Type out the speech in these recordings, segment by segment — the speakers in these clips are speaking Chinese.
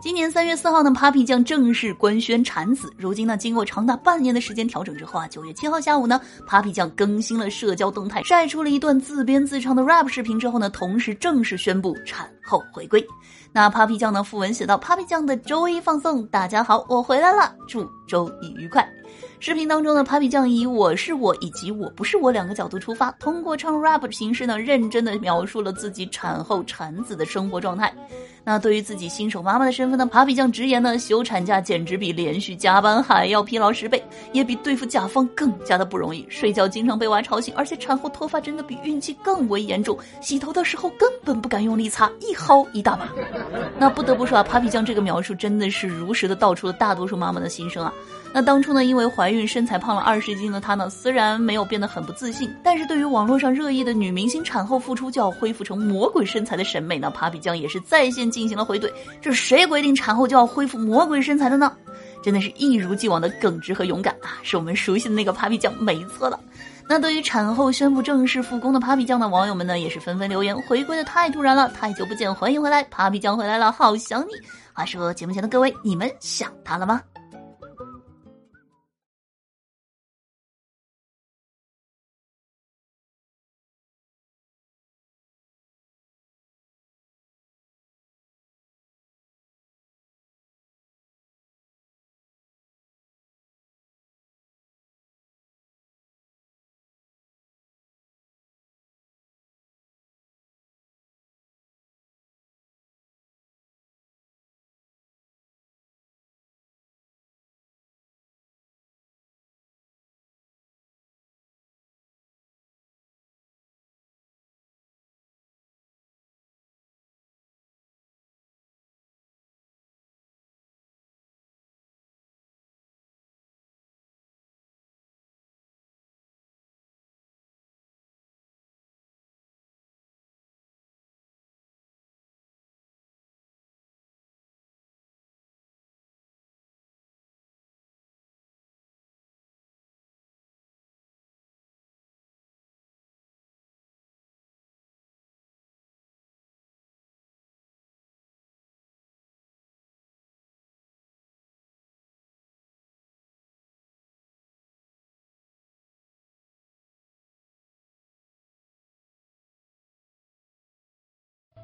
今年三月四号呢，Papi 酱正式官宣产子。如今呢，经过长达半年的时间调整之后啊，九月七号下午呢，Papi 酱更新了社交动态，晒出了一段自编自唱的 rap 视频之后呢，同时正式宣布产后回归。那 Papi 酱呢，附文写到：“Papi 酱的周一放送，大家好，我回来了，祝周一愉快。”视频当中呢，Papi 酱以“我是我”以及“我不是我”两个角度出发，通过唱 rap 的形式呢，认真的描述了自己产后产子的生活状态。那对于自己新手妈妈的身份呢，Papi 酱直言呢，休产假简直比连续加班还要疲劳十倍，也比对付甲方更加的不容易。睡觉经常被娃吵醒，而且产后脱发真的比孕期更为严重，洗头的时候根本不敢用力擦，一薅一大把。那不得不说啊，Papi 酱这个描述真的是如实的道出了大多数妈妈的心声啊。那当初呢，因为怀孕身材胖了二十斤的她呢，虽然没有变得很不自信，但是对于网络上热议的女明星产后复出就要恢复成魔鬼身材的审美呢，Papi 酱也是在线进行了回怼。这谁规定产后就要恢复魔鬼身材的呢？真的是一如既往的耿直和勇敢啊，是我们熟悉的那个 Papi 酱没错了。那对于产后宣布正式复工的 Papi 酱呢，网友们呢也是纷纷留言：回归的太突然了，太久不见，欢迎回来，Papi 酱回来了，好想你。话说节目前的各位，你们想他了吗？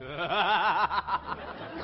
哈哈哈哈哈！